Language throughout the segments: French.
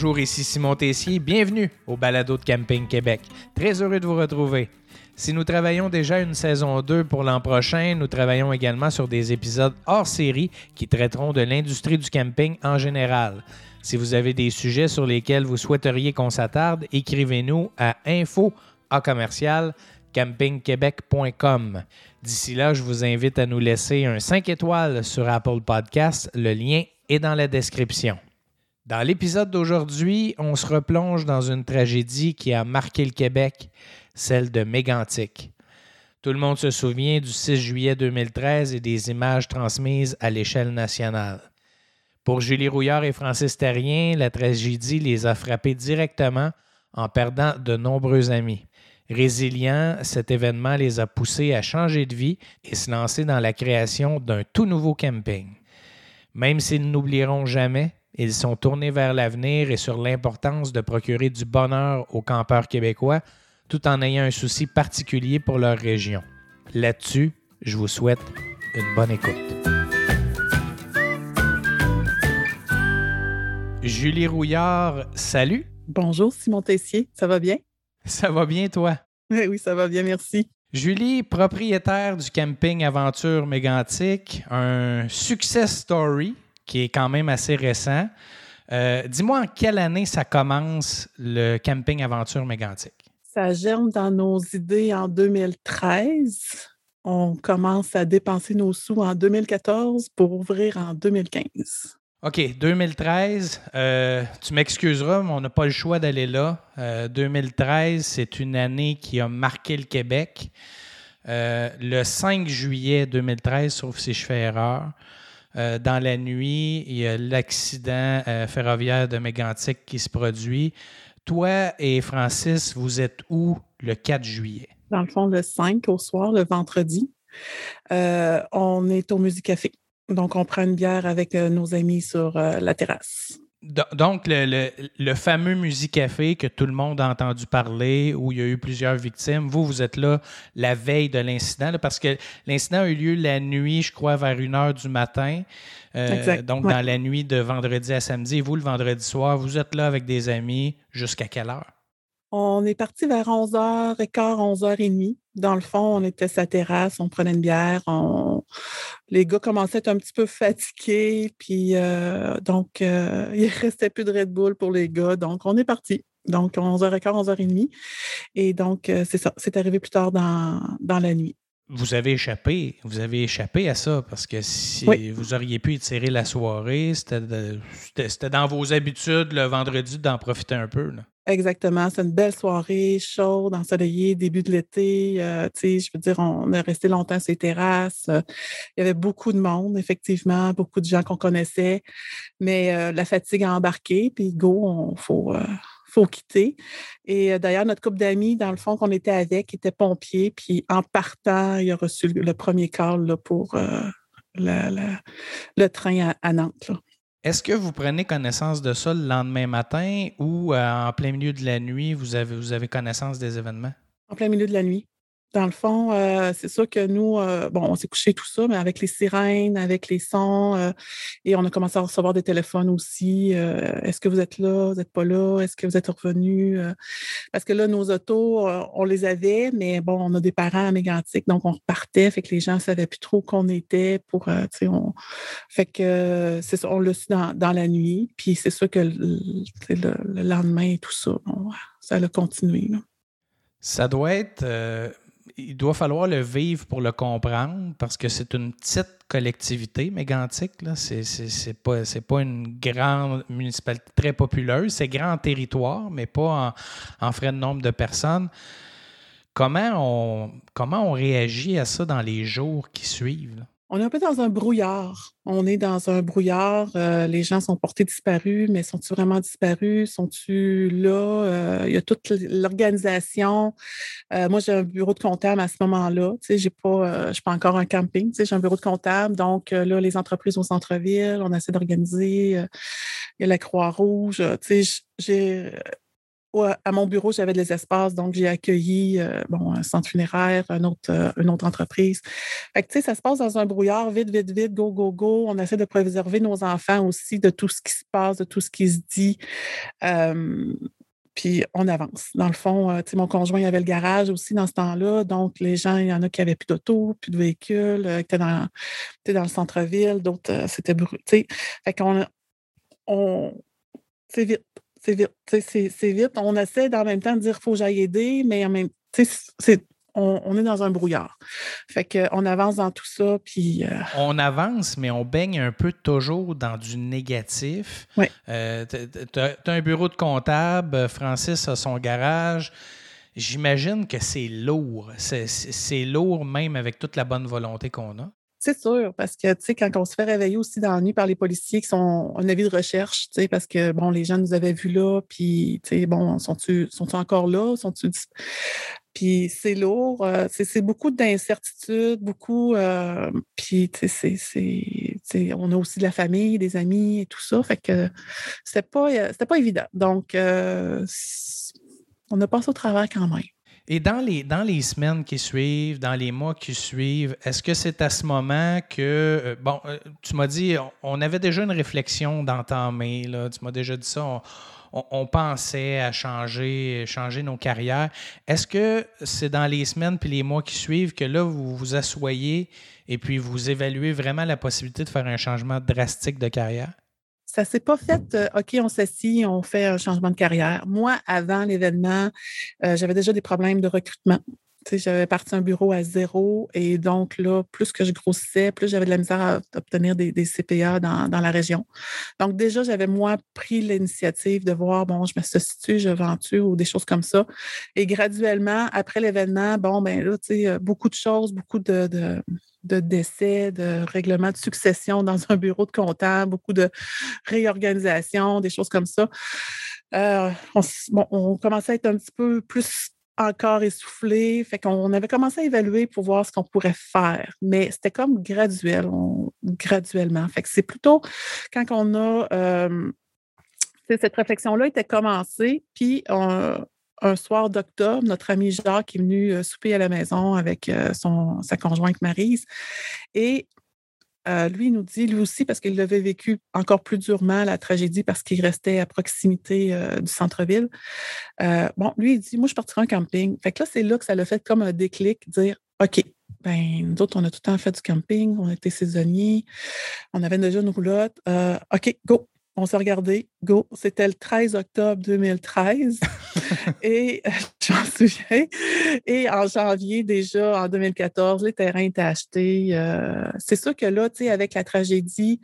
Bonjour, ici Simon Tessier. Bienvenue au Balado de Camping Québec. Très heureux de vous retrouver. Si nous travaillons déjà une saison 2 pour l'an prochain, nous travaillons également sur des épisodes hors série qui traiteront de l'industrie du camping en général. Si vous avez des sujets sur lesquels vous souhaiteriez qu'on s'attarde, écrivez-nous à info à commercial campingquebec.com. D'ici là, je vous invite à nous laisser un 5 étoiles sur Apple Podcast. Le lien est dans la description. Dans l'épisode d'aujourd'hui, on se replonge dans une tragédie qui a marqué le Québec, celle de Mégantic. Tout le monde se souvient du 6 juillet 2013 et des images transmises à l'échelle nationale. Pour Julie Rouillard et Francis Terrien, la tragédie les a frappés directement en perdant de nombreux amis. Résilients, cet événement les a poussés à changer de vie et se lancer dans la création d'un tout nouveau camping. Même s'ils n'oublieront jamais, ils sont tournés vers l'avenir et sur l'importance de procurer du bonheur aux campeurs québécois tout en ayant un souci particulier pour leur région. Là-dessus, je vous souhaite une bonne écoute. Julie Rouillard, salut. Bonjour Simon Tessier, ça va bien? Ça va bien toi? Oui, oui, ça va bien, merci. Julie, propriétaire du camping Aventure Mégantique, un success story qui est quand même assez récent. Euh, dis-moi en quelle année ça commence le camping Aventure Mégantique? Ça germe dans nos idées en 2013. On commence à dépenser nos sous en 2014 pour ouvrir en 2015. OK, 2013, euh, tu m'excuseras, mais on n'a pas le choix d'aller là. 2013, euh, c'est une année qui a marqué le Québec. le 5 juillet 2013, sauf si je fais erreur, euh, dans la nuit, il y a l'accident euh, ferroviaire de Mégantic qui se produit. Toi et Francis, vous êtes où le 4 juillet? Dans le fond, le 5 au soir, le vendredi. Euh, on est au Musicafé. Donc, on prend une bière avec nos amis sur la terrasse. Donc, le, fameux Musicafé que tout le monde a entendu parler, où il y a eu plusieurs victimes, vous, vous êtes là la veille de l'incident, parce que l'incident a eu lieu la nuit, je crois, vers une heure du matin. Euh, donc, dans la nuit de vendredi à samedi. Et vous, le vendredi soir, vous êtes là avec des amis jusqu'à quelle heure? On est parti vers 11h15, 11h30. Dans le fond, on était sa terrasse, on prenait une bière, les gars commençaient à être un petit peu fatigués, puis euh, donc euh, il ne restait plus de Red Bull pour les gars, donc on est parti. Donc 11h15, 11h30. Et donc, euh, c'est ça, c'est arrivé plus tard dans, dans la nuit vous avez échappé, vous avez échappé à ça parce que si vous auriez pu étirer la soirée, c'était dans vos habitudes le vendredi d'en profiter un peu. Exactement. C'est une belle soirée, chaude, ensoleillée, début de l'été. Euh, je veux dire, on est resté longtemps sur les terrasses. Euh, il y avait beaucoup de monde, effectivement, beaucoup de gens qu'on connaissait. Mais euh, la fatigue a embarqué, puis go, il faut, faut quitter. Et d'ailleurs, notre couple d'amis, dans le fond, qu'on était avec, était pompier. Puis en partant, il a reçu le, premier call pour le train à, Nantes. Est-ce que vous prenez connaissance de ça le lendemain matin ou euh, en plein milieu de la nuit, vous avez, vous avez connaissance des événements? En plein milieu de la nuit. Dans le fond, euh, c'est sûr que nous, euh, bon, on s'est couché tout ça, mais avec les sirènes, avec les sons, euh, et on a commencé à recevoir des téléphones aussi. Est-ce que vous êtes là? Vous n'êtes pas là? Est-ce que vous êtes revenu? parce que là, nos autos, on les avait, mais bon, on a des parents à Mégantic, donc on repartait, fait que les gens ne savaient plus trop qu'on était pour, tu sais, on... Fait que c'est ça, on l'a su dans, la nuit, puis c'est sûr que le, lendemain et tout ça, ça a continué. Ça doit être il doit falloir le vivre pour le comprendre parce que c'est une petite collectivité mégantique. Ce n'est pas, pas une grande municipalité très populeuse. C'est grand en territoire, mais pas en, frais de nombre de personnes. Comment on, comment on réagit à ça dans les jours qui suivent? On est un peu dans un brouillard. On est dans un brouillard. Euh, les gens sont portés disparus, mais sont-ils vraiment disparus? Sont-ils là? Euh, il y a toute l'organisation. Euh, moi, j'ai un bureau de comptable à ce moment-là. Tu sais, j'ai pas, je suis pas encore un camping. Tu sais, j'ai un bureau de comptable. Donc, là, les entreprises au centre-ville, on essaie d'organiser. il y a la Croix-Rouge. Tu sais, j'ai à mon bureau, j'avais des espaces, donc j'ai accueilli bon, un centre funéraire, une autre, entreprise. Fait que, ça se passe dans un brouillard, vite, vite, vite, go, go, go. On essaie de préserver nos enfants aussi de tout ce qui se passe, de tout ce qui se dit. puis on avance. Dans le fond, mon conjoint il avait le garage aussi dans ce temps-là. Donc, les gens, il y en a qui n'avaient plus d'auto, plus de véhicules, qui étaient dans, le centre-ville, d'autres, c'était brûlé. Fait qu'on on, vite c'est vite. C'est vite. On essaie en même temps de dire qu'il faut que j'aille aider, mais en même c'est on, est dans un brouillard. Fait qu'on avance dans tout ça. Puis, euh On avance, mais on baigne un peu toujours dans du négatif. Oui. Euh, tu as, un bureau de comptable, Francis a son garage. J'imagine que c'est lourd. C'est lourd même avec toute la bonne volonté qu'on a. C'est sûr, parce que, tu sais, quand on se fait réveiller aussi dans la nuit par les policiers qui sont en avis de recherche, tu sais, parce que, bon, les gens nous avaient vus là, puis, tu sais, bon, sont-ils sont encore là? Sont-ils... Puis c'est lourd, euh, c'est beaucoup d'incertitudes, beaucoup, euh, puis, c'est... On a aussi de la famille, des amis et tout ça, fait que c'était pas, euh, pas évident. Donc, on a passé au travers quand même. Et dans les, dans les semaines qui suivent, dans les mois qui suivent, est-ce que c'est à ce moment que, euh, bon, euh, tu m'as dit, on, avait déjà une réflexion d'entamer, là, tu m'as déjà dit ça, on, pensait à changer, changer nos carrières. Est-ce que c'est dans les semaines puis les mois qui suivent que là, vous vous asseyez et puis vous évaluez vraiment la possibilité de faire un changement drastique de carrière? Ça s'est pas fait, euh, OK, on s'assit, on fait un changement de carrière. Moi, avant l'événement, euh, j'avais déjà des problèmes de recrutement. J'avais parti un bureau à zéro et donc là, plus que je grossissais, plus j'avais de la misère à obtenir des, CPA dans, la région. Donc déjà, j'avais moi pris l'initiative de voir, bon, je me situe, je vends-tu ou des choses comme ça. Et graduellement, après l'événement, bon, ben là, tu sais, euh, beaucoup de choses, beaucoup de de décès, de règlement de succession dans un bureau de comptable, beaucoup de réorganisation, des choses comme ça. Euh, on, commençait à être un petit peu plus encore essoufflé. Fait qu'on avait commencé à évaluer pour voir ce qu'on pourrait faire. Mais c'était comme graduel, graduellement. Fait que c'est plutôt quand on a euh, cette réflexion-là était commencée, puis on, un soir d'octobre, notre ami Jacques est venu euh, souper à la maison avec euh, sa conjointe Marise. Et euh, lui, il nous dit, lui aussi, parce qu'il l'avait vécu encore plus durement, la tragédie, parce qu'il restait à proximité du centre-ville. bon, lui, il dit, moi, je partirai en camping. Fait que là, c'est là que ça l'a fait comme un déclic, dire, OK, ben, nous autres, on a tout le temps fait du camping, on était saisonniers, on avait déjà une roulotte. OK, go, on s'est regardé, go, c'était le 13 octobre 2013. et j'en souviens. Et en janvier, déjà, en 2014, les terrains étaient achetés. Euh, c'est sûr que là, tu sais, avec la tragédie,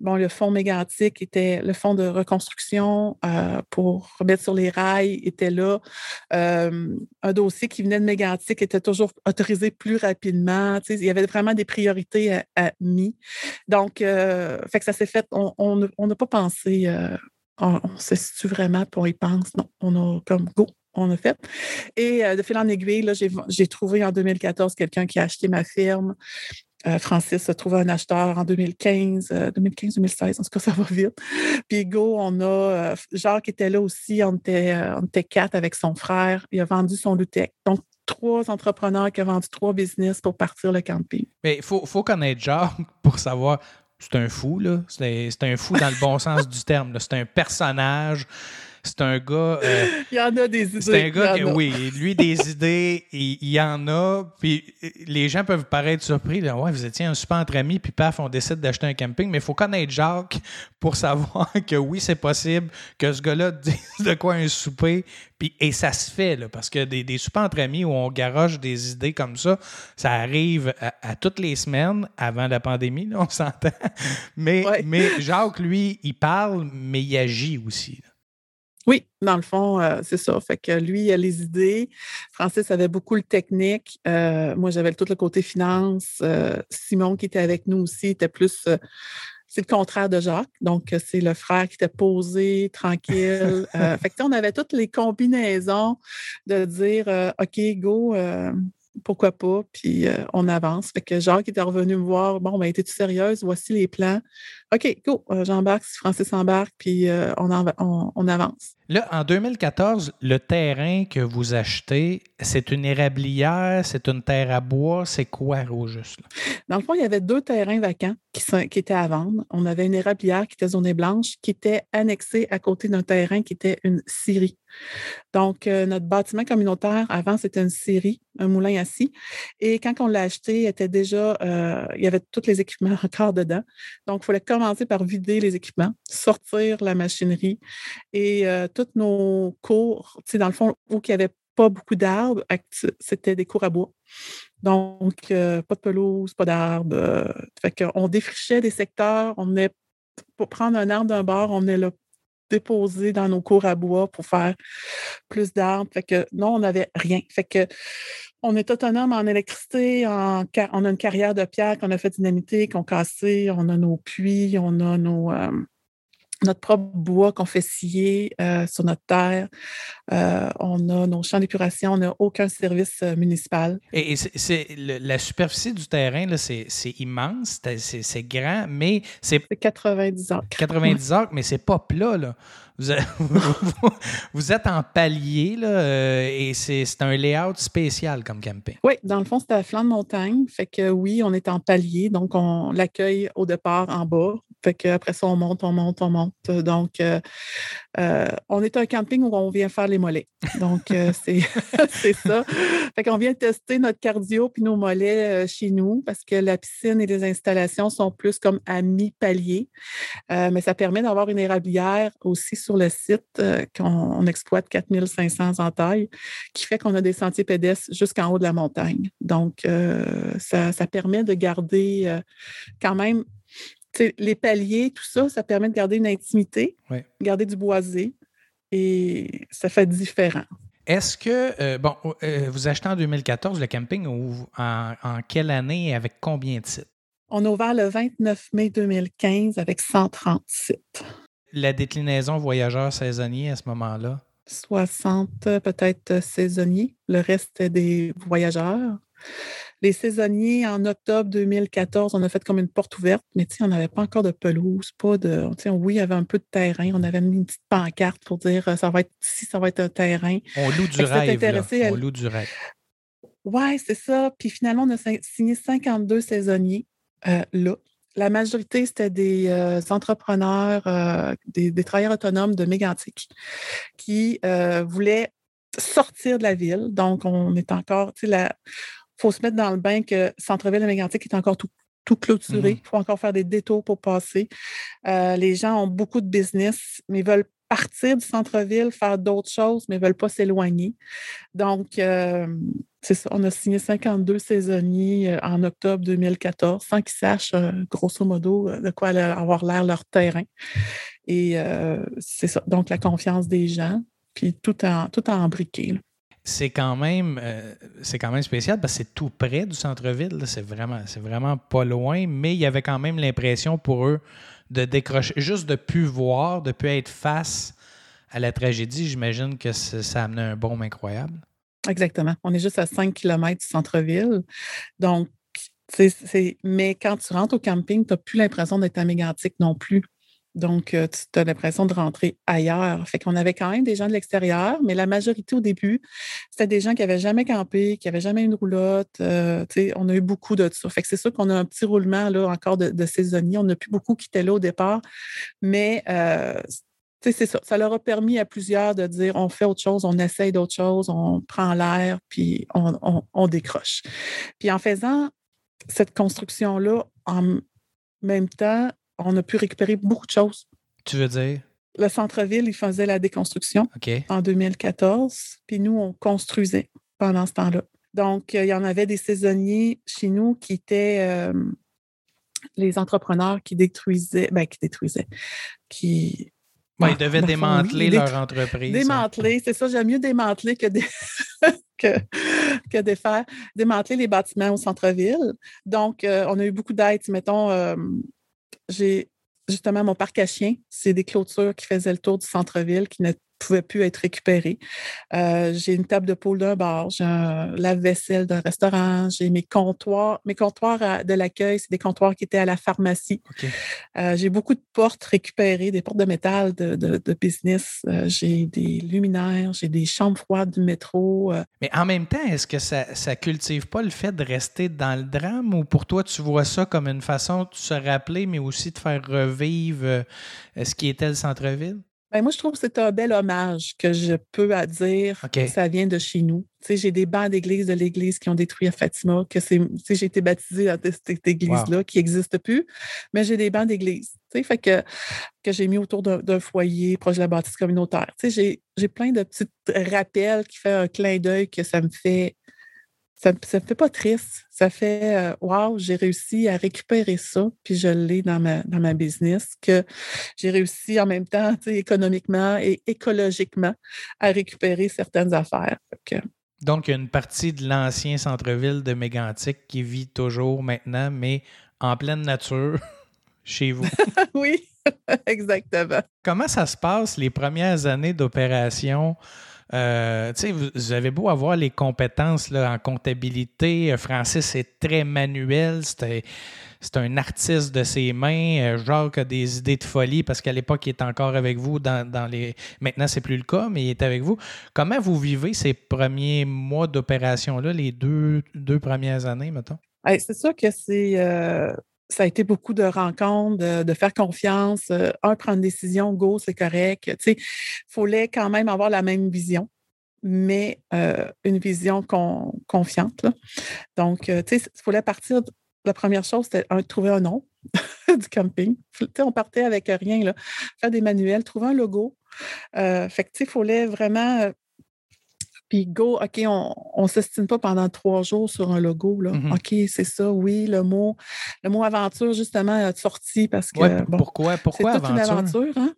bon, le fonds mégantique était, le fonds de reconstruction euh, pour remettre sur les rails était là. Euh, un dossier qui venait de mégantique était toujours autorisé plus rapidement. Tu sais, il y avait vraiment des priorités à, à mis. Donc, fait que ça s'est fait, on n'a pas pensé euh, on, se situe vraiment, puis on y pense. Non, on a comme go, on a fait. Et euh, de fil en aiguille, j'ai trouvé en 2014 quelqu'un qui a acheté ma firme. Euh, Francis a trouvé un acheteur en 2015, 2015-2016, en tout cas, ça va vite. Puis Go, on a Jacques était là aussi, on était, on était quatre avec son frère. Il a vendu son Lutec. Donc, trois entrepreneurs qui ont vendu trois business pour partir le camping. Mais il faut, faut connaître Jacques pour savoir c'est un fou, là. C'est un fou dans le bon sens du terme. C'est un personnage. C'est un gars. Euh, il y en a des idées. C'est un gars qui, oui, lui, des idées, il, y en a. Puis les gens peuvent paraître surpris. Là, ouais, vous étiez un super entre amis, puis paf, on décide d'acheter un camping. Mais il faut connaître Jacques pour savoir que oui, c'est possible que ce gars-là dise de quoi un souper. Puis, et ça se fait, là, parce que des, des soupers entre amis où on garoche des idées comme ça, ça arrive à, toutes les semaines avant la pandémie, on s'entend. Mais, mais Jacques, lui, il parle, mais il agit aussi. Oui, dans le fond, euh, c'est ça. Fait que lui, il a les idées. Francis avait beaucoup le technique. Euh, moi, j'avais tout le côté finance. Euh, Simon, qui était avec nous aussi, était plus. c'est le contraire de Jacques. Donc, c'est le frère qui était posé, tranquille. fait que, on avait toutes les combinaisons de dire OK, go, pourquoi pas, puis euh, on avance. Fait que Jacques était revenu me voir, bon, ben, étais-tu sérieuse? Voici les plans. OK, go, euh, j'embarque, Francis embarque, puis euh, on, on, avance. Là, en 2014, le terrain que vous achetez, c'est une érablière, c'est une terre à bois, c'est quoi au juste? Dans le fond, il y avait deux terrains vacants qui, qui étaient à vendre. On avait une érablière qui était zonée blanche, qui était annexée à côté d'un terrain qui était une scierie. Donc, notre bâtiment communautaire, avant, c'était une scierie, un moulin assis. Et quand on l'a acheté, il, était déjà, il y avait tous les équipements encore dedans. Donc, il fallait commencer par vider les équipements, sortir la machinerie et euh, toutes nos cours, dans le fond, où il n'y avait pas beaucoup d'arbres, c'était des cours à bois. Donc, euh, pas de pelouse, pas d'arbres. Euh, fait qu'on défrichait des secteurs, on venait pour prendre un arbre d'un bord, on venait le déposer dans nos cours à bois pour faire plus d'arbres. Fait que non, on n'avait rien. Fait que on est autonome en électricité, on a une carrière de pierre qu'on a fait dynamiter, qu'on cassé, on a nos puits, on a nos, euh, notre propre bois qu'on fait scier euh, sur notre terre. Euh, on a nos champs d'épuration, on n'a aucun service municipal. Et, c'est la superficie du terrain, c'est immense, c'est grand, mais c'est. 90 ans. 90 ans, mais c'est pas plat, là. Vous, êtes en palier là, euh, et c'est un layout spécial comme camping. Oui, dans le fond, c'est à flanc de montagne. Fait que oui, on est en palier, donc on l'accueille au départ en bas. Fait qu'après ça, on monte, on monte, on monte. Donc, euh, euh, on est un camping où on vient faire les mollets. Donc, c'est ça. Fait qu'on vient tester notre cardio puis nos mollets chez nous parce que la piscine et les installations sont plus comme à mi-palier. mais ça permet d'avoir une érablière aussi sur le site euh, qu'on exploite 4500 en taille, qui fait qu'on a des sentiers pédestres jusqu'en haut de la montagne. Donc, euh, ça, permet de garder euh, quand même les paliers, tout ça, ça permet de garder une intimité, garder du boisé et ça fait différent. Est-ce que, bon, vous achetez en 2014 le camping ou en, en quelle année et avec combien de sites? On a ouvert le 29 mai 2015 avec 130 sites la déclinaison voyageurs saisonniers à ce moment-là? 60 peut-être saisonniers. Le reste est des voyageurs. Les saisonniers, en octobre 2014, on a fait comme une porte ouverte, mais on n'avait pas encore de pelouse, pas de. Oui, il y avait un peu de terrain. On avait mis une petite pancarte pour dire euh, ça va être ici, ça va être un terrain. On loue du rêve. On loue du rêve. Oui, c'est ça. Puis finalement, on a signé 52 saisonniers euh, là la majorité, c'était des euh, entrepreneurs, euh, des, travailleurs autonomes de Mégantic qui voulaient sortir de la ville. Donc, on est encore, tu sais, faut se mettre dans le bain que Centre-Ville de Mégantic est encore tout, tout clôturé. Il faut encore faire des détours pour passer. les gens ont beaucoup de business, mais veulent partir du centre-ville, faire d'autres choses, mais ne veulent pas s'éloigner. Donc, c'est ça, on a signé 52 saisonniers euh, en octobre 2014 sans qu'ils sachent, euh, grosso modo, euh, de quoi avoir l'air leur terrain. Et c'est ça, donc la confiance des gens, puis tout en, tout en embriqué. C'est quand même c'est quand même spécial parce que c'est tout près du centre-ville. C'est vraiment, c'est vraiment pas loin, mais il y avait quand même l'impression pour eux de décrocher, juste de plus voir, de plus être face à la tragédie. J'imagine que ça amenait un baume incroyable. Exactement. On est juste à 5 km du centre-ville. Donc, c'est, mais quand tu rentres au camping, tu n'as plus l'impression d'être à Mégantic non plus. Donc, tu as l'impression de rentrer ailleurs. Fait qu'on avait quand même des gens de l'extérieur, mais la majorité au début, c'était des gens qui n'avaient jamais campé, qui n'avaient jamais une roulotte. Euh, on a eu beaucoup de ça. Fait que c'est sûr qu'on a un petit roulement là, encore de, saisonniers. On n'a plus beaucoup qui étaient là au départ, mais c'est ça. Ça leur a permis à plusieurs de dire on fait autre chose, on essaye d'autres choses, on prend l'air, puis on, décroche. Puis en faisant cette construction-là, en même temps, on a pu récupérer beaucoup de choses. Tu veux dire? Le centre-ville, il faisait la déconstruction en 2014, puis nous, on construisait pendant ce temps-là. Donc, il y en avait des saisonniers chez nous qui étaient euh, les entrepreneurs qui détruisaient, ben, qui détruisaient, qui ils devaient démanteler leur entreprise. Démanteler, c'est ça, j'aime mieux démanteler que, que, que défaire. Démanteler les bâtiments au centre-ville. Donc, euh, on a eu beaucoup d'aide. Mettons, euh, j'ai justement mon parc à chiens, c'est des clôtures qui faisaient le tour du centre-ville, qui ne pouvait plus être récupéré. Euh, j'ai une table de poule d'un bar, j'ai un lave-vaisselle d'un restaurant, j'ai mes comptoirs. Mes comptoirs de l'accueil, c'est des comptoirs qui étaient à la pharmacie. Euh, j'ai beaucoup de portes récupérées, des portes de métal de, business. Euh, j'ai des luminaires, j'ai des chambres froides du métro. Mais en même temps, est-ce que ça ne cultive pas le fait de rester dans le drame ou pour toi, tu vois ça comme une façon de se rappeler, mais aussi de faire revivre ce qui était le centre-ville? Ben, moi, je trouve que c'est un bel hommage que je peux à dire que ça vient de chez nous. j'ai des bancs d'église de l'église qui ont détruit à Fatima, que c'est, j'ai été baptisée dans cette église-là qui n'existe plus, mais j'ai des bancs d'église, fait que, que j'ai mis autour d'un, foyer proche de la bâtisse communautaire. J'ai plein de petits rappels qui font un clin d'œil que ça me fait ça ne fait pas triste. Ça fait Waouh, wow, j'ai réussi à récupérer ça, puis je l'ai dans ma, dans ma business, que j'ai réussi en même temps, économiquement et écologiquement, à récupérer certaines affaires. Donc, il y a une partie de l'ancien centre-ville de Mégantic qui vit toujours maintenant, mais en pleine nature, chez vous. oui, exactement. Comment ça se passe les premières années d'opération? Euh, vous, avez beau avoir les compétences là, en comptabilité. Euh, Francis est très manuel. C'est un artiste de ses mains. Euh, Jacques a des idées de folie parce qu'à l'époque, il est encore avec vous. Dans, les... Maintenant, c'est plus le cas, mais il est avec vous. Comment vous vivez ces premiers mois d'opération-là, les deux, deux premières années, mettons? c'est sûr que c'est. Ça a été beaucoup de rencontres, de, faire confiance. un, prendre une décision, go, c'est correct. Il fallait quand même avoir la même vision, mais une vision confiante. Donc, il fallait partir. La première chose, c'était de trouver un nom du camping. on partait avec rien, là. faire des manuels, trouver un logo. fait que, il fallait vraiment puis go, OK, on ne s'estime pas pendant trois jours sur un logo. Là. Mmh OK, c'est ça, oui, le mot, le mot aventure, justement, a sorti parce que. pourquoi pourquoi c'est toute une aventure, hein?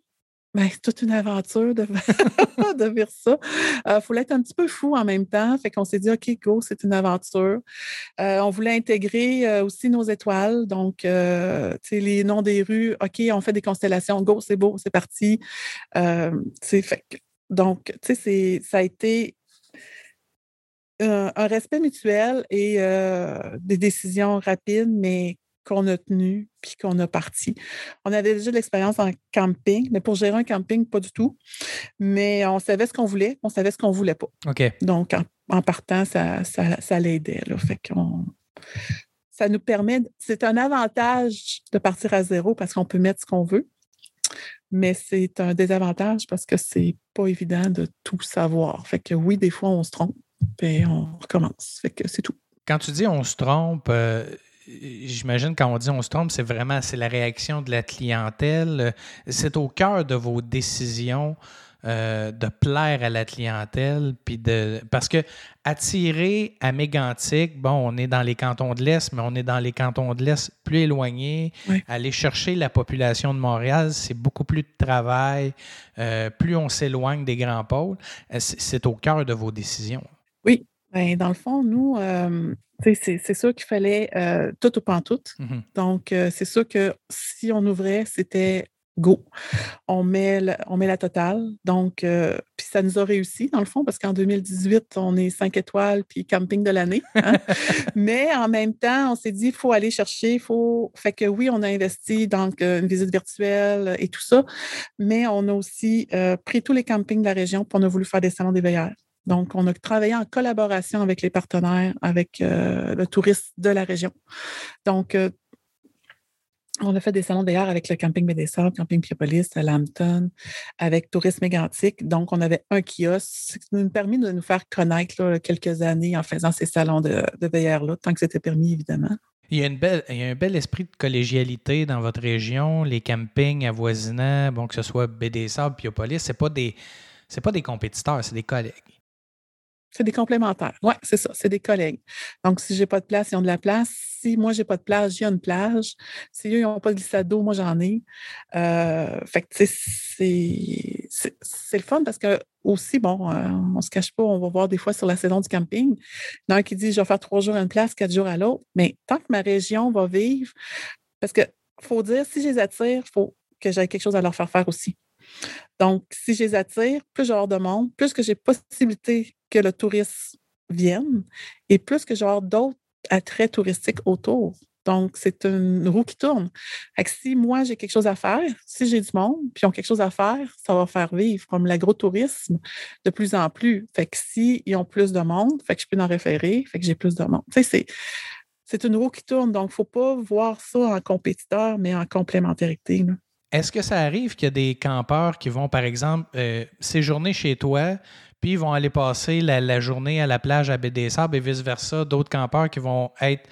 Ben, c'est toute une aventure de, de vivre ça. Il euh, faut être un petit peu fou en même temps. Fait qu'on s'est dit, OK, go, c'est une aventure. Euh, on voulait intégrer euh, aussi nos étoiles. Donc, les noms des rues. OK, on fait des constellations. Go, c'est beau, c'est parti. fait, donc, tu sais, ça a été un, respect mutuel et des décisions rapides, mais qu'on a tenues puis qu'on a parti. On avait déjà de l'expérience en camping, mais pour gérer un camping, pas du tout. Mais on savait ce qu'on voulait, on savait ce qu'on voulait pas. OK. Donc, en, partant, ça, ça, l'aidait. Fait qu'on ça nous permet, c'est un avantage de partir à zéro parce qu'on peut mettre ce qu'on veut, mais c'est un désavantage parce que c'est pas évident de tout savoir. Fait que oui, des fois, on se trompe, puis on recommence. Fait que c'est tout. Quand tu dis on se trompe, euh, j'imagine quand on dit on se trompe, c'est vraiment c'est la réaction de la clientèle. C'est au cœur de vos décisions. Euh, de plaire à la clientèle, puis de parce que attirer à Mégantic, bon, on est dans les cantons de l'Est, mais on est dans les cantons de l'Est plus éloignés. Aller chercher la population de Montréal, c'est beaucoup plus de travail. Euh, plus on s'éloigne des grands pôles, c'est au cœur de vos décisions. Oui. Ben, dans le fond, nous, euh, c'est sûr qu'il fallait euh, tout ou pas tout. Mmh Donc, euh, c'est sûr que si on ouvrait, c'était go. On met, la, on met la totale. Donc, puis ça nous a réussi, dans le fond, parce qu'en 2018, on est cinq étoiles puis camping de l'année. Hein. Mais en même temps, on s'est dit, il faut aller chercher, il faut. Fait que oui, on a investi dans une visite virtuelle et tout ça, mais on a aussi pris tous les campings de la région pour on a voulu faire des salons des veilleurs. Donc, on a travaillé en collaboration avec les partenaires, avec euh, le tourisme de la région. Donc, euh, on a fait des salons d'ailleurs avec le camping Médessa, le camping Piopolis, à Lambton, avec Tourisme Mégantic. Donc, on avait un kiosque, ce qui nous a permis de nous faire connaître quelques années en faisant ces salons de, veilleurs-là, tant que c'était permis, évidemment. Il y, a une belle, il y, a un bel esprit de collégialité dans votre région, les campings avoisinants, bon, que ce soit BDSA, Piopolis, ce pas des pas des compétiteurs, c'est des collègues. C'est des complémentaires. Oui, c'est ça, c'est des collègues. Donc, si je n'ai pas de place, ils ont de la place. Si moi, je n'ai pas de plage, il y a une plage. Si eux, ils n'ont pas de glissade d'eau, moi, j'en ai. Euh, fait que, c'est, c'est le fun parce que, aussi, bon, euh, on ne se cache pas, on va voir des fois sur la saison du camping, il y en a un qui dit, je vais faire trois jours à une place, quatre jours à l'autre. Mais tant que ma région va vivre, parce que faut dire, si je les attire, il faut que j'aie quelque chose à leur faire faire aussi. Donc, si je les attire, plus j'ai de monde, plus que j'ai possibilité que le touriste vienne et plus que j'ai d'autres attraits touristiques autour. Donc, c'est une roue qui tourne. si moi, j'ai quelque chose à faire, si j'ai du monde, puis ils ont quelque chose à faire, ça va faire vivre comme l'agrotourisme de plus en plus. Fait que s'ils ont plus de monde, que je peux en référer, que j'ai plus de monde. C'est, une roue qui tourne. Donc, il ne faut pas voir ça en compétiteur, mais en complémentarité. Est-ce que ça arrive qu'il y a des campeurs qui vont, par exemple, euh, séjourner chez toi, puis ils vont aller passer la, journée à la plage à Baie des Sables et vice-versa? D'autres campeurs qui vont être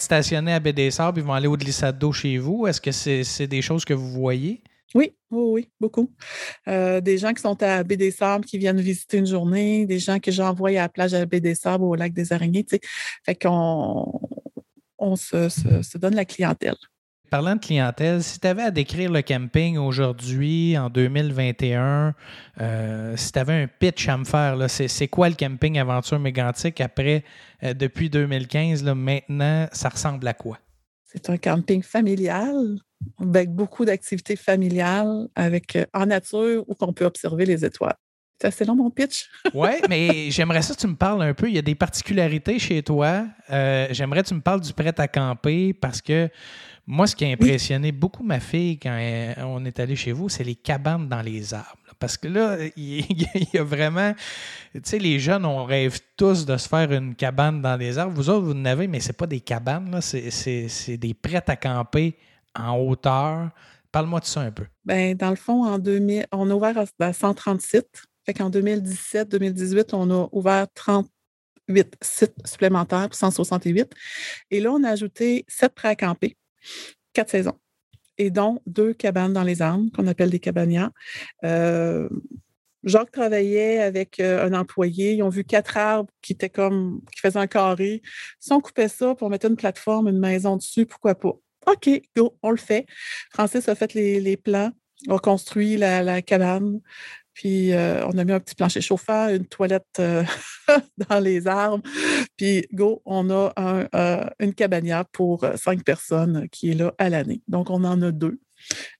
stationnés à Baie des Sables, ils vont aller au glissade chez vous? Est-ce que c'est des choses que vous voyez? Oui, oui, oui, beaucoup. Euh, des gens qui sont à Baie Sables, qui viennent visiter une journée, des gens que j'envoie à la plage à des Sables, au lac des Araignées, tu sais. Fait qu'on on se donne la clientèle parlant de clientèle, si tu avais à décrire le camping aujourd'hui, en 2021, euh, si tu avais un pitch à me faire, c'est quoi le camping Aventure Mégantique après, euh, depuis 2015, là, maintenant, ça ressemble à quoi? C'est un camping familial avec beaucoup d'activités familiales avec, euh, en nature où on peut observer les étoiles. C'est assez long, mon pitch. oui, mais j'aimerais ça que tu me parles un peu. Il y a des particularités chez toi. j'aimerais que tu me parles du prêt à camper parce que moi, ce qui a impressionné beaucoup ma fille quand on est allé chez vous, c'est les cabanes dans les arbres. Parce que là, il y a vraiment. Tu sais, les jeunes, on rêve tous de se faire une cabane dans les arbres. Vous autres, vous en avez, mais ce pas des cabanes, c'est des prêts à camper en hauteur. Parle-moi de ça un peu. Bien, dans le fond, en 2000, on a ouvert à 130 sites. Fait qu'en 2017-2018, on a ouvert 38 sites supplémentaires pour 168. Et là, on a ajouté 7 prêts à camper quatre saisons, et dont deux cabanes dans les arbres qu'on appelle des cabanias. Euh, Jacques travaillait avec euh, un employé. Ils ont vu quatre arbres qui étaient comme qui faisaient un carré. Si on coupait ça pour mettre une plateforme, une maison dessus, pourquoi pas? OK, go, on le fait. Francis a fait les, plans, a construit la cabane. Puis euh, on a mis un petit plancher chauffant, une toilette euh, dans les arbres. Puis go, on a euh, une cabanière pour cinq personnes qui est là à l'année. Donc on en a deux.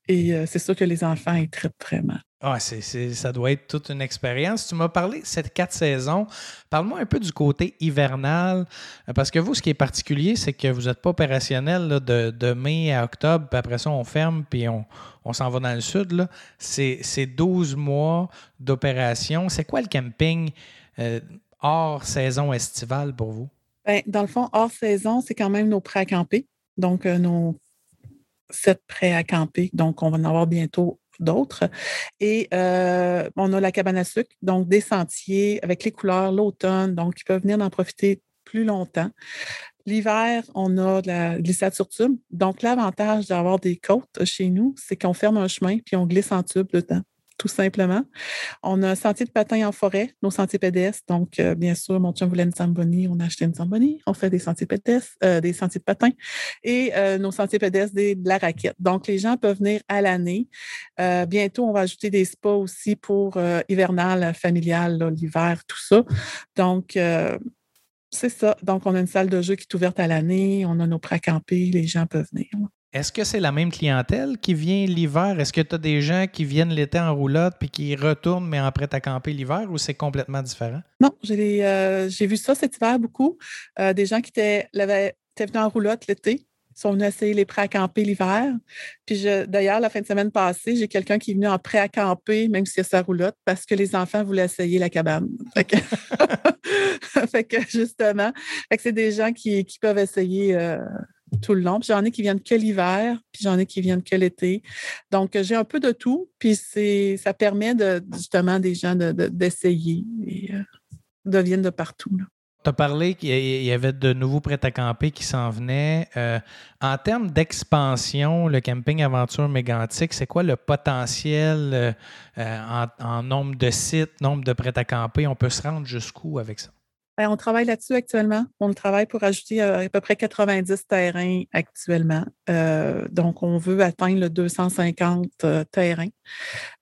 Et c'est sûr que les enfants, ils traitent vraiment. Ah, c'est, ça doit être toute une expérience. Tu m'as parlé de cette quatre saisons. Parle-moi un peu du côté hivernal, parce que vous, ce qui est particulier, c'est que vous n'êtes pas opérationnel de, mai à octobre, puis après ça, on ferme, puis on, s'en va dans le sud. C'est, 12 mois d'opération. C'est quoi le camping euh, hors saison estivale pour vous? Bien, dans le fond, hors saison, c'est quand même nos prêts à camper. Donc, euh, nos sept prêts à camper. Donc, on va en avoir bientôt d'autres. Et euh, on a la cabane à sucre, donc des sentiers avec les couleurs, l'automne, donc ils peuvent venir en profiter plus longtemps. L'hiver, on a de la glissade sur tube. Donc, l'avantage d'avoir des côtes chez nous, c'est qu'on ferme un chemin puis on glisse en tube dedans tout simplement. On a un sentier de patin en forêt, nos sentiers pédestres. Donc, euh, bien sûr, mon chum voulait une Zamboni, on a acheté une Zamboni. On fait des sentiers pédestres, euh, des sentiers de patin et euh, nos sentiers pédestres, des, de la raquette. Donc, les gens peuvent venir à l'année. bientôt, on va ajouter des spas aussi pour hivernal, familial, l'hiver, tout ça. Donc, c'est ça. Donc, on a une salle de jeu qui est ouverte à l'année. On a nos pré camper. Les gens peuvent venir. Est-ce que c'est la même clientèle qui vient l'hiver? Est-ce que tu as des gens qui viennent l'été en roulotte puis qui retournent mais en prêt à camper l'hiver ou c'est complètement différent? Non, j'ai euh, vu ça cet hiver beaucoup. Euh, des gens qui étaient, étaient venus en roulotte l'été, sont venus essayer les prêts à camper l'hiver. Puis d'ailleurs, la fin de semaine passée, j'ai quelqu'un qui est venu en prêt à camper, même si c'est sa roulotte, parce que les enfants voulaient essayer la cabane. Fait que, justement, c'est des gens qui, peuvent essayer euh, tout le long. j'en ai qui viennent que l'hiver, puis j'en ai qui viennent que l'été. Donc, j'ai un peu de tout, puis c'est, ça permet justement des gens d'essayer et euh, de viennent de partout. Tu as parlé qu'il y avait de nouveaux prêts-à-camper qui s'en venaient. Euh, en termes d'expansion, le camping aventure mégantique, c'est quoi le potentiel euh, en, nombre de sites, nombre de prêts-à-camper? On peut se rendre jusqu'où avec ça? Ben, on travaille là-dessus actuellement. On travaille pour ajouter euh, à peu près 90 terrains actuellement. Euh, donc, on veut atteindre le 250 euh, terrains.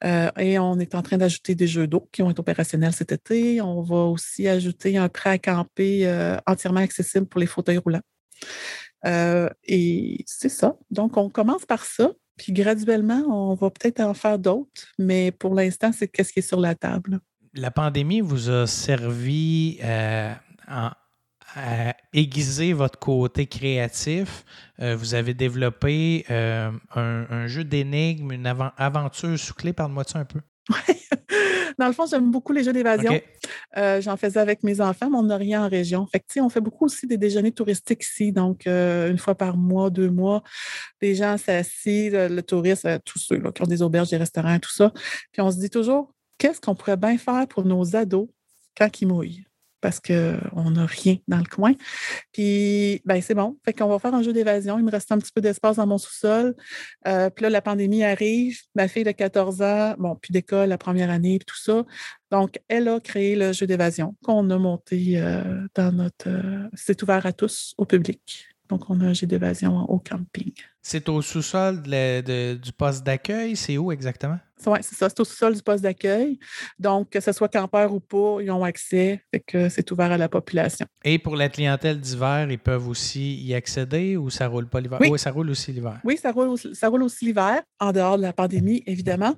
et on est en train d'ajouter des jeux d'eau qui vont être opérationnels cet été. On va aussi ajouter un prêt à camper entièrement accessible pour les fauteuils roulants. et c'est ça. Donc, on commence par ça. Puis graduellement, on va peut-être en faire d'autres, mais pour l'instant, c'est qu'est-ce qui est sur la table. La pandémie vous a servi euh, à aiguiser votre côté créatif. Euh, vous avez développé euh, un, jeu d'énigmes, une aventure sous clé. Parle-moi de ça un peu. Oui. Dans le fond, j'aime beaucoup les jeux d'évasion. Euh, j'en faisais avec mes enfants, mais on n'a rien en région. Fait que, on fait beaucoup aussi des déjeuners touristiques ici. Donc, euh, une fois par mois, deux mois, les gens s'assient, le, le touriste, euh, tous ceux qui ont des auberges, des restaurants, tout ça. Puis on se dit toujours, qu'est-ce qu'on pourrait bien faire pour nos ados quand ils mouillent? parce qu'on n'a rien dans le coin. Puis, ben c'est bon. Fait qu'on va faire un jeu d'évasion. Il me reste un petit peu d'espace dans mon sous-sol. Euh, puis là, la pandémie arrive. Ma fille de 14 ans, bon, puis d'école la première année, puis tout ça. Donc, elle a créé le jeu d'évasion qu'on a monté euh, dans notre... Euh, c'est ouvert à tous, au public. Donc, on a un jeu d'évasion au camping. C'est au sous-sol du poste d'accueil? C'est où exactement? Oui, c'est ça. C'est au sous-sol du poste d'accueil. Donc, que ce soit campeur ou pas, ils ont accès. Fait que c'est ouvert à la population. Et pour la clientèle d'hiver, ils peuvent aussi y accéder ou ça roule pas l'hiver? Oui. ça roule aussi l'hiver. Oui, ça roule, ça roule aussi l'hiver, en dehors de la pandémie, évidemment.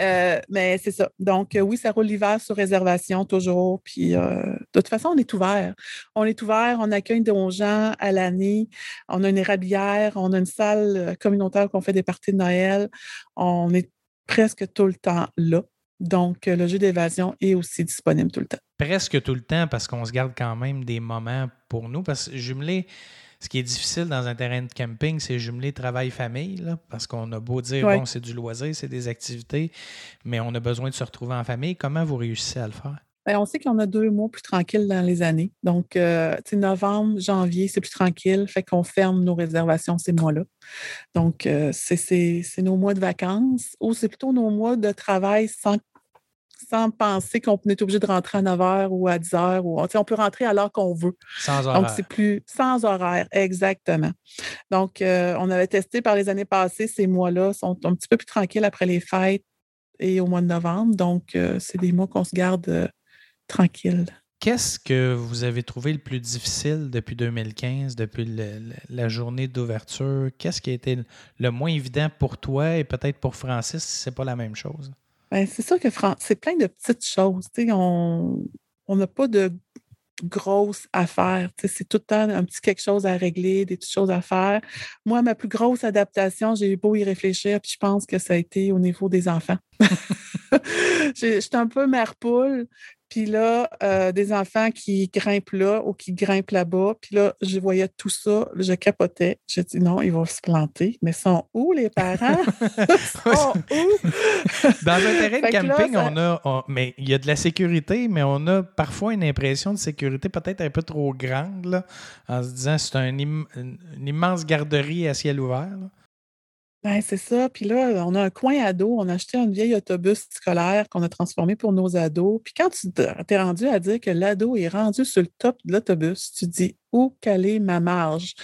Euh, mais c'est ça. Donc, euh, oui, ça roule l'hiver sur réservation toujours. Puis, euh, de toute façon, on est ouvert. On est ouvert, on accueille des gens à l'année. On a une érablière, on a une salle communautaire qu'on fait des parties de Noël. On est presque tout le temps là. Donc, euh, le jeu d'évasion est aussi disponible tout le temps. Presque tout le temps parce qu'on se garde quand même des moments pour nous. Parce que jumeler, ce qui est difficile dans un terrain de camping, c'est jumeler travail-famille. Parce qu'on a beau dire, bon, c'est du loisir, c'est des activités, mais on a besoin de se retrouver en famille. Comment vous réussissez à le faire? Ben, on sait qu'on a deux mois plus tranquilles dans les années. Donc, euh, novembre, janvier, c'est plus tranquille. Fait qu'on ferme nos réservations ces mois-là. Donc, euh, c'est nos mois de vacances ou c'est plutôt nos mois de travail sans, sans penser qu'on est obligé de rentrer à 9 h ou à 10 h. Ou, on peut rentrer à l'heure qu'on veut. Sans horaire. Donc, c'est plus sans horaire, exactement. Donc, euh, on avait testé par les années passées, ces mois-là sont un petit peu plus tranquilles après les fêtes et au mois de novembre. Donc, euh, c'est des mois qu'on se garde tranquille. Qu'est-ce que vous avez trouvé le plus difficile depuis 2015, depuis la journée d'ouverture? Qu'est-ce qui a été le moins évident pour toi et peut-être pour Francis si ce n'est pas la même chose? Ben, c'est sûr que c'est plein de petites choses. on n'a pas de grosses affaires. C'est tout le temps un petit quelque chose à régler, des petites choses à faire. Moi, ma plus grosse adaptation, j'ai eu beau y réfléchir, puis je pense que ça a été au niveau des enfants. J'étais un peu mère poule, puis là, euh, des enfants qui grimpent là ou qui grimpent là-bas. Puis là, je voyais tout ça, je capotais. J'ai dit non, ils vont se planter. Mais sont où les parents? sont où? Dans un terrain de camping, on a. mais il y a de la sécurité, mais on a parfois une impression de sécurité peut-être un peu trop grande, là, en se disant c'est un une immense garderie à ciel ouvert. Ben, c'est ça. Puis là, on a un coin ado. On a acheté un vieil autobus scolaire qu'on a transformé pour nos ados. Puis quand tu t'es rendu à dire que l'ado est rendu sur le top de l'autobus, tu dis où caler ma marge?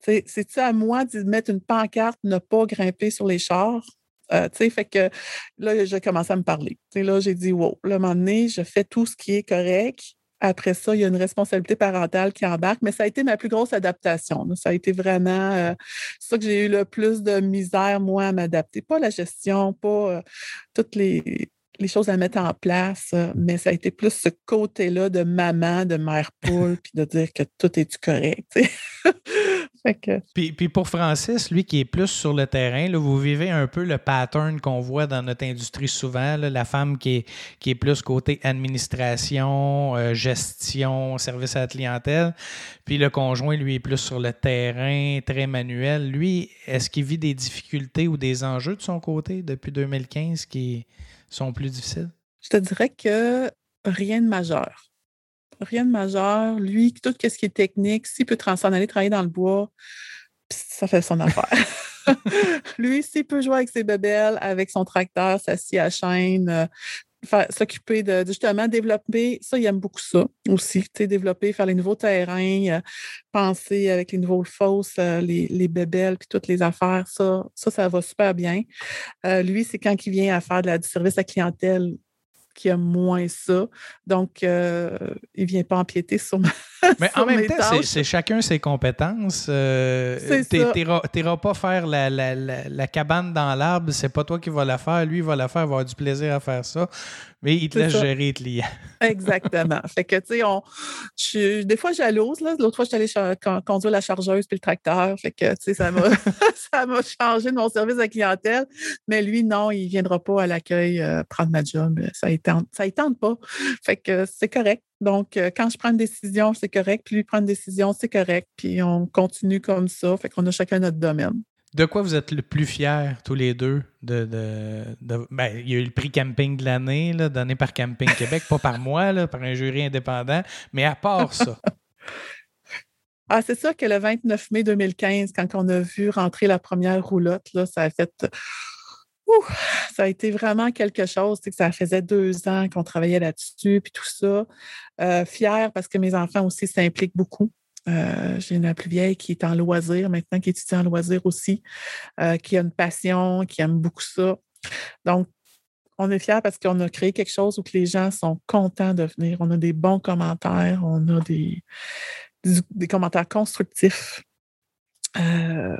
C'est-tu à moi de mettre une pancarte, ne pas grimper sur les chars? Euh, fait que là, j'ai commencé à me parler. là, j'ai dit, wow, un moment donné, je fais tout ce qui est correct. Après ça, il y a une responsabilité parentale qui embarque, mais ça a été ma plus grosse adaptation. Ça a été vraiment euh, ça que j'ai eu le plus de misère, moi, à m'adapter. Pas la gestion, pas euh, toutes les, choses à mettre en place, euh, mais ça a été plus ce côté-là de maman, de mère poule, puis de dire que tout est correct. Puis, pour Francis, lui qui est plus sur le terrain, là, vous vivez un peu le pattern qu'on voit dans notre industrie souvent, la femme qui est, qui est plus côté administration, euh, gestion, service à la clientèle, puis le conjoint, lui, est plus sur le terrain, très manuel. Lui, est-ce qu'il vit des difficultés ou des enjeux de son côté depuis 2015 qui sont plus difficiles? Je te dirais que rien de majeur rien de majeur. Lui, tout ce qui est technique, s'il peut s'en aller travailler dans le bois, ça fait son affaire. Lui, s'il peut jouer avec ses bébelles, avec son tracteur, sa scie à chaîne, euh, s'occuper de, justement développer, ça, il aime beaucoup ça aussi, développer, faire les nouveaux terrains, euh, penser avec les nouveaux fosses, euh, les, les bébelles, puis toutes les affaires, ça, ça, ça va super bien. lui, c'est quand il vient à faire de la, du service à clientèle, qui aime moins ça. Donc, euh, il ne vient pas empiéter sur ma. Mais en même temps, c'est chacun ses compétences. Euh, tu n'iras pas faire la, la, la, cabane dans l'arbre, c'est pas toi qui vas la faire. Lui, il va la faire, il va avoir du plaisir à faire ça. Mais il te laisse gérer les clients. Exactement. fait que, tu sais, on, des fois, jalouse. L'autre fois, je suis allée conduire la chargeuse puis le tracteur. Fait que, tu sais, ça m'a changé de mon service à clientèle. Mais lui, non, il ne viendra pas à l'accueil euh, prendre ma job. Ça ne ça tente pas. Fait que c'est correct. Donc, euh, quand je prends une décision, c'est correct. Puis lui prend une décision, c'est correct. Puis on continue comme ça. Fait qu'on a chacun notre domaine. De quoi vous êtes le plus fiers, tous les deux? De, ben, il y a eu le prix camping de l'année, donné par Camping Québec, pas par moi, par un jury indépendant. Mais à part ça. ah, c'est sûr que le 29 mai 2015, quand on a vu rentrer la première roulotte, ça a fait. Ça a été vraiment quelque chose. Que ça faisait deux ans qu'on travaillait là-dessus, puis tout ça. Euh, fier parce que mes enfants aussi s'impliquent beaucoup. Euh, j'ai une plus vieille qui est en loisir maintenant, qui étudie en loisir aussi, euh, qui a une passion, qui aime beaucoup ça. Donc, on est fiers parce qu'on a créé quelque chose où que les gens sont contents de venir. On a des bons commentaires, on a des, des, commentaires constructifs. Euh,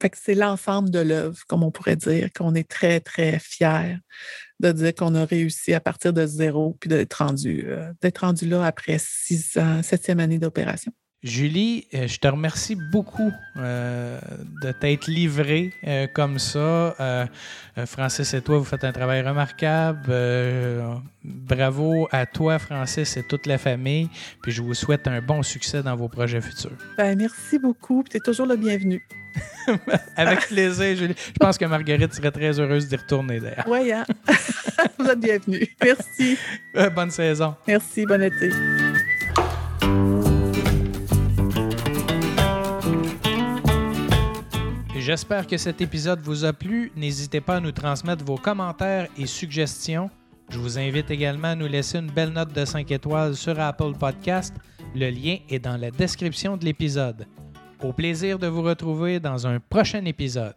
fait que c'est l'ensemble de l'œuvre, comme on pourrait dire, qu'on est très, très fiers de dire qu'on a réussi à partir de zéro puis d'être rendu, euh, d'être rendu là après six septième année d'opération. Julie, euh, je te remercie beaucoup euh, de t'être livrée comme ça. Francis et toi, vous faites un travail remarquable. bravo à toi, Francis, et toute la famille. Puis je vous souhaite un bon succès dans vos projets futurs. Ben, merci beaucoup. Tu es toujours le bienvenu. Avec plaisir, Julie. Je pense que Marguerite serait très heureuse d'y retourner d'ailleurs. Oui, hein? vous êtes bienvenue. Merci. Euh, bonne saison. Merci, bon été. J'espère que cet épisode vous a plu. N'hésitez pas à nous transmettre vos commentaires et suggestions. Je vous invite également à nous laisser une belle note de 5 étoiles sur Apple Podcast. Le lien est dans la description de l'épisode. Au plaisir de vous retrouver dans un prochain épisode.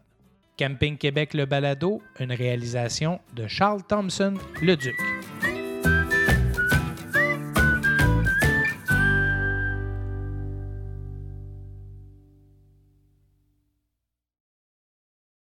Camping Québec Le Balado, une réalisation de Charles Thompson, le Duc.